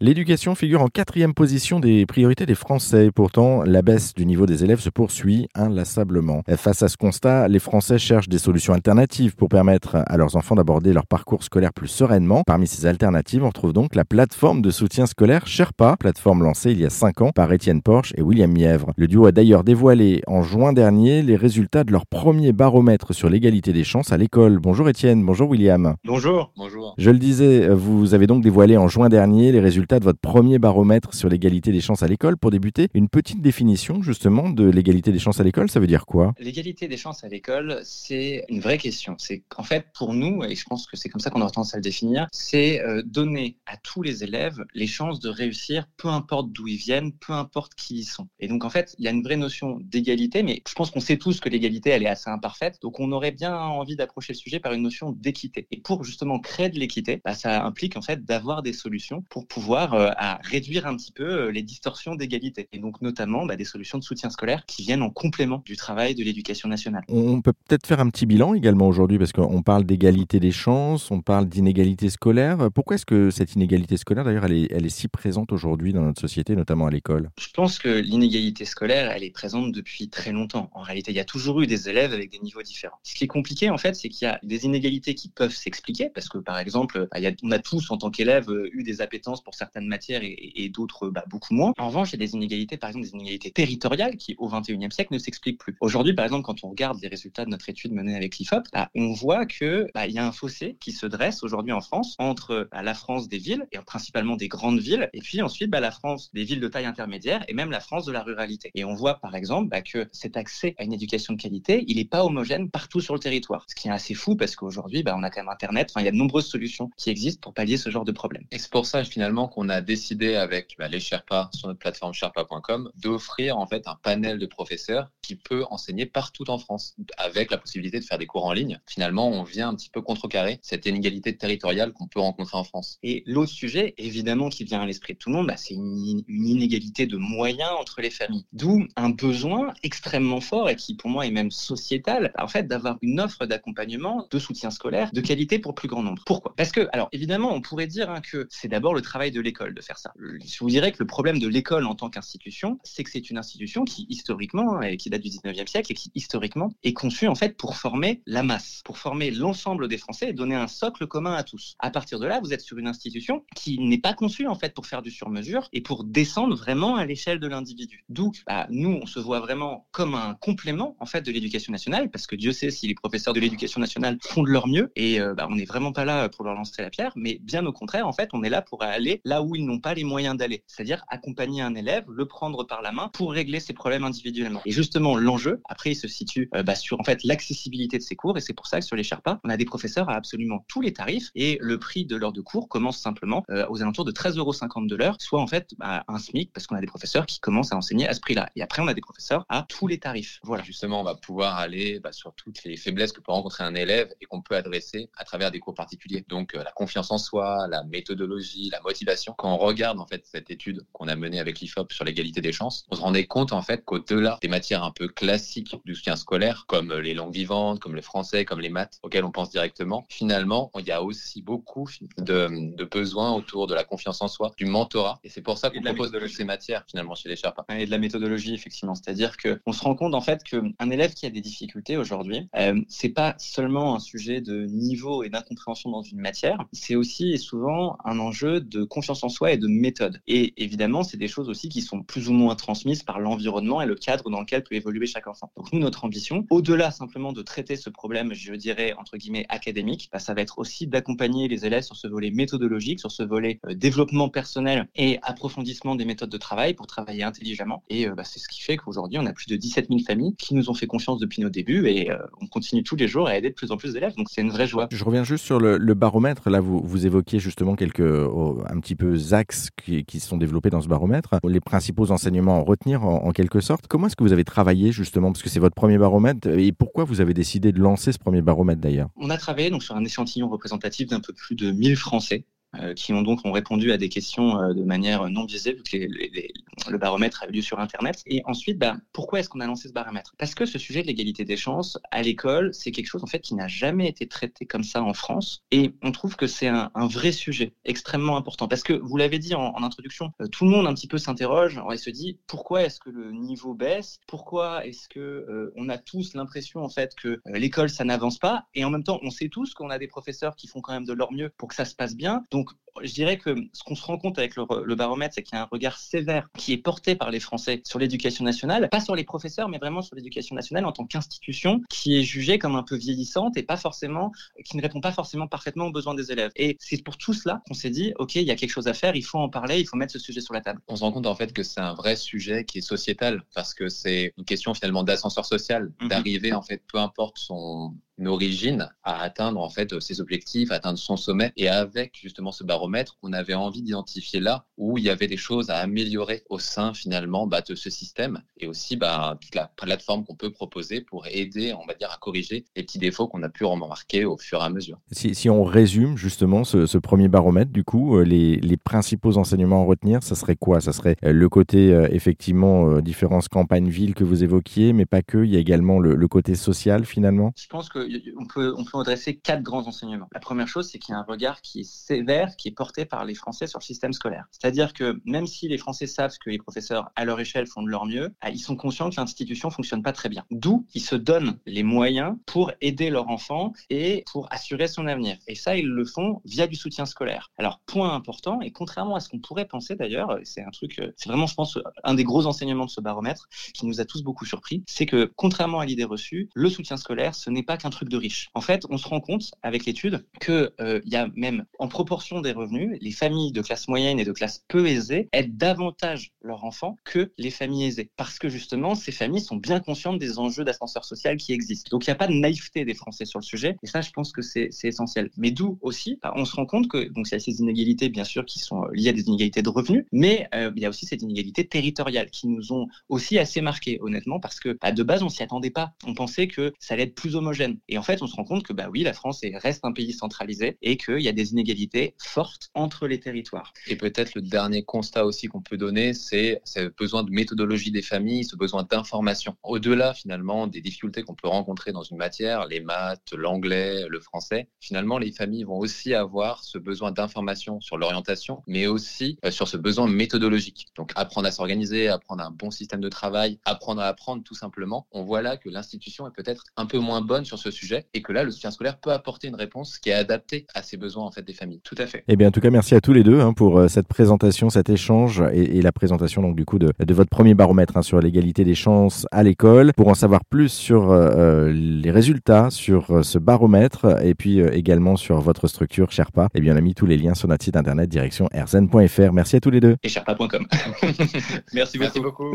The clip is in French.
L'éducation figure en quatrième position des priorités des Français. Pourtant, la baisse du niveau des élèves se poursuit inlassablement. Face à ce constat, les Français cherchent des solutions alternatives pour permettre à leurs enfants d'aborder leur parcours scolaire plus sereinement. Parmi ces alternatives, on retrouve donc la plateforme de soutien scolaire Sherpa, plateforme lancée il y a cinq ans par Étienne Porsche et William Mièvre. Le duo a d'ailleurs dévoilé en juin dernier les résultats de leur premier baromètre sur l'égalité des chances à l'école. Bonjour Étienne, bonjour William. Bonjour. Bonjour. Je le disais, vous avez donc dévoilé en juin dernier les résultats de votre premier baromètre sur l'égalité des chances à l'école. Pour débuter, une petite définition justement de l'égalité des chances à l'école, ça veut dire quoi? L'égalité des chances à l'école, c'est une vraie question. C'est qu'en fait, pour nous, et je pense que c'est comme ça qu'on a tendance à le définir, c'est euh, donner à tous les élèves les chances de réussir, peu importe d'où ils viennent, peu importe qui ils sont. Et donc en fait, il y a une vraie notion d'égalité, mais je pense qu'on sait tous que l'égalité, elle est assez imparfaite. Donc on aurait bien envie d'approcher le sujet par une notion d'équité. Et pour justement créer de l'équité, bah, ça implique en fait d'avoir des solutions pour pouvoir euh, à réduire un petit peu euh, les distorsions d'égalité. Et donc notamment bah, des solutions de soutien scolaire qui viennent en complément du travail de l'éducation nationale. On peut peut-être faire un petit bilan également aujourd'hui parce qu'on parle d'égalité des chances, on parle d'inégalité scolaire. Pourquoi est-ce que cette inégalité scolaire, d'ailleurs, elle est, elle est si présente aujourd'hui dans notre société, notamment à l'école? Je pense que l'inégalité scolaire, elle est présente depuis très longtemps. En réalité, il y a toujours eu des élèves avec des niveaux différents. Ce qui est compliqué, en fait, c'est qu'il y a des inégalités qui peuvent s'expliquer parce que, par exemple, bah, on a tous, en tant qu'élèves, eu des appétences pour certains certaines matières et, d'autres bah, beaucoup moins. En revanche, il y a des inégalités, par exemple des inégalités territoriales qui, au XXIe siècle, ne s'expliquent plus. Aujourd'hui, par exemple, quand on regarde les résultats de notre étude menée avec l'IFOP, bah, on voit que bah, il y a un fossé qui se dresse aujourd'hui en France entre bah, la France des villes et principalement des grandes villes, et puis ensuite bah, la France des villes de taille intermédiaire et même la France de la ruralité. Et on voit par exemple bah, que cet accès à une éducation de qualité, il n'est pas homogène partout sur le territoire. Ce qui est assez fou parce qu'aujourd'hui, bah, on a quand même Internet. Il y a de nombreuses solutions qui existent pour pallier ce genre de problème. Et c'est pour ça finalement on a décidé avec bah, les Sherpas sur notre plateforme sherpa.com d'offrir en fait un panel de professeurs qui peut enseigner partout en France avec la possibilité de faire des cours en ligne. Finalement, on vient un petit peu contrecarrer cette inégalité territoriale qu'on peut rencontrer en France. Et l'autre sujet, évidemment, qui vient à l'esprit de tout le monde, bah, c'est une, inégalité de moyens entre les familles. D'où un besoin extrêmement fort et qui pour moi est même sociétal, en fait, d'avoir une offre d'accompagnement, de soutien scolaire de qualité pour le plus grand nombre. Pourquoi? Parce que, alors évidemment, on pourrait dire hein, que c'est d'abord le travail de l'école de faire ça. Je vous dirais que le problème de l'école en tant qu'institution, c'est que c'est une institution qui historiquement, et qui date du 19e siècle, et qui historiquement est conçue en fait pour former la masse, pour former l'ensemble des Français et donner un socle commun à tous. À partir de là, vous êtes sur une institution qui n'est pas conçue en fait pour faire du sur-mesure et pour descendre vraiment à l'échelle de l'individu. D'où bah, nous, on se voit vraiment comme un complément en fait de l'éducation nationale, parce que Dieu sait si les professeurs de l'éducation nationale font de leur mieux et euh, bah, on n'est vraiment pas là pour leur lancer la pierre, mais bien au contraire, en fait, on est là pour aller là où ils n'ont pas les moyens d'aller, c'est-à-dire accompagner un élève, le prendre par la main pour régler ses problèmes individuellement. Et justement, l'enjeu, après, il se situe euh, bah, sur en fait l'accessibilité de ces cours, et c'est pour ça que sur les Sherpas, on a des professeurs à absolument tous les tarifs, et le prix de l'heure de cours commence simplement euh, aux alentours de 13,50 euros de l'heure, soit en fait bah, un SMIC, parce qu'on a des professeurs qui commencent à enseigner à ce prix-là. Et après, on a des professeurs à tous les tarifs. Voilà. Justement, on va pouvoir aller bah, sur toutes les faiblesses que peut rencontrer un élève et qu'on peut adresser à travers des cours particuliers. Donc, euh, la confiance en soi, la méthodologie, la motivation. Quand on regarde en fait cette étude qu'on a menée avec l'IFOP sur l'égalité des chances, on se rendait compte en fait qu'au-delà des matières un peu classiques du soutien scolaire, comme les langues vivantes, comme le français, comme les maths, auxquelles on pense directement, finalement, il y a aussi beaucoup de, de besoins autour de la confiance en soi, du mentorat. Et c'est pour ça qu'on propose de ces matières finalement chez les Sherpas. Et de la méthodologie, effectivement. C'est-à-dire qu'on se rend compte en fait qu'un élève qui a des difficultés aujourd'hui, euh, c'est pas seulement un sujet de niveau et d'incompréhension dans une matière, c'est aussi et souvent un enjeu de confiance en soi et de méthode. Et évidemment, c'est des choses aussi qui sont plus ou moins transmises par l'environnement et le cadre dans lequel peut évoluer chaque enfant. Donc nous, notre ambition, au-delà simplement de traiter ce problème, je dirais, entre guillemets, académique, bah, ça va être aussi d'accompagner les élèves sur ce volet méthodologique, sur ce volet euh, développement personnel et approfondissement des méthodes de travail pour travailler intelligemment. Et euh, bah, c'est ce qui fait qu'aujourd'hui, on a plus de 17 000 familles qui nous ont fait confiance depuis nos débuts et euh, on continue tous les jours à aider de plus en plus d'élèves. Donc c'est une vraie joie. Je reviens juste sur le, baromètre. Là, vous, vous évoquiez justement quelques oh, un petit axes qui, qui sont développés dans ce baromètre. Les principaux enseignements à retenir en, quelque sorte. Comment est-ce que vous avez travaillé justement Parce que c'est votre premier baromètre. Et pourquoi vous avez décidé de lancer ce premier baromètre d'ailleurs? On a travaillé donc, sur un échantillon représentatif d'un peu plus de 1000 Français qui ont donc ont répondu à des questions de manière non biaisée, vu que le baromètre a eu lieu sur Internet. Et ensuite, bah, pourquoi est-ce qu'on a lancé ce baromètre? Parce que ce sujet de l'égalité des chances à l'école, c'est quelque chose en fait qui n'a jamais été traité comme ça en France. Et on trouve que c'est un, vrai sujet extrêmement important. Parce que vous l'avez dit en, introduction, tout le monde un petit peu s'interroge et se dit pourquoi est-ce que le niveau baisse? Pourquoi est-ce que on a tous l'impression en fait que l'école ça n'avance pas? Et en même temps, on sait tous qu'on a des professeurs qui font quand même de leur mieux pour que ça se passe bien. Donc je dirais que ce qu'on se rend compte avec le, baromètre, c'est qu'il y a un regard sévère qui est porté par les Français sur l'éducation nationale, pas sur les professeurs, mais vraiment sur l'éducation nationale en tant qu'institution qui est jugée comme un peu vieillissante et pas forcément, qui ne répond pas forcément parfaitement aux besoins des élèves. Et c'est pour tout cela qu'on s'est dit, OK, il y a quelque chose à faire, il faut en parler, il faut mettre ce sujet sur la table. On se rend compte en fait que c'est un vrai sujet qui est sociétal parce que c'est une question finalement d'ascenseur social, mhm. d'arriver en fait, peu importe son, origine à atteindre en fait ses objectifs, à atteindre son sommet. Et avec justement ce baromètre, on avait envie d'identifier là où il y avait des choses à améliorer au sein finalement bah, de ce système et aussi bah, toute la plateforme qu'on peut proposer pour aider, on va dire, à corriger les petits défauts qu'on a pu remarquer au fur et à mesure. Si, si on résume justement ce, ce, premier baromètre, du coup, euh, les, les, principaux enseignements à retenir, ça serait quoi? Ça serait euh, le côté euh, effectivement différence campagne-ville que vous évoquiez, mais pas que. Il y a également le, le côté social finalement? Je pense que on peut, on peut adresser quatre grands enseignements. La première chose, c'est qu'il y a un regard qui est sévère, qui est porté par les Français sur le système scolaire. C'est-à-dire que même si les Français savent que les professeurs, à leur échelle, font de leur mieux, ah, ils sont conscients que l'institution fonctionne pas très bien. D'où ils se donnent les moyens pour aider leur enfant et pour assurer son avenir. Et ça, ils le font via du soutien scolaire. Alors, point important, et contrairement à ce qu'on pourrait penser d'ailleurs, c'est un truc, euh, c'est vraiment, je pense, un des gros enseignements de ce baromètre qui nous a tous beaucoup surpris, c'est que contrairement à l'idée reçue, le soutien scolaire, ce n'est pas qu'un truc de riches. En fait, on se rend compte avec l'étude qu'il euh, y a même en proportion des revenus, les familles de classe moyenne et de classe peu aisée aident davantage leurs enfants que les familles aisées. Parce que justement, ces familles sont bien conscientes des enjeux d'ascenseur social qui existent. Donc il n'y a pas de naïveté des Français sur le sujet. Et ça, je pense que c'est essentiel. Mais d'où aussi, bah, on se rend compte que donc il y a ces inégalités, bien sûr, qui sont liées à des inégalités de revenus, mais euh, il y a aussi ces inégalités territoriales qui nous ont aussi assez marquées, honnêtement, parce que bah, de base, on s'y attendait pas. On pensait que ça allait être plus homogène. Et en fait, on se rend compte que bah oui, la France reste un pays centralisé et qu'il y a des inégalités fortes entre les territoires. Et peut-être le dernier constat aussi qu'on peut donner, c'est ce besoin de méthodologie des familles, ce besoin d'information. Au-delà finalement des difficultés qu'on peut rencontrer dans une matière, les maths, l'anglais, le français, finalement les familles vont aussi avoir ce besoin d'information sur l'orientation, mais aussi euh, sur ce besoin méthodologique. Donc apprendre à s'organiser, apprendre un bon système de travail, apprendre à apprendre tout simplement. On voit là que l'institution est peut-être un peu moins bonne sur ce sujet et que là, le soutien scolaire peut apporter une réponse qui est adaptée à ces besoins en fait des familles. Tout à fait. Eh bien, en tout cas, merci à tous les deux hein, pour euh, cette présentation, cet échange et, la présentation donc du coup de, votre premier baromètre hein, sur l'égalité des chances à l'école. Pour en savoir plus sur euh, euh, les résultats, sur ce baromètre et puis également sur votre structure Sherpa, eh bien, on a mis tous les liens sur notre site internet direction rzn.fr. Merci à tous les deux. Et sherpa.com. merci beaucoup. Merci beaucoup.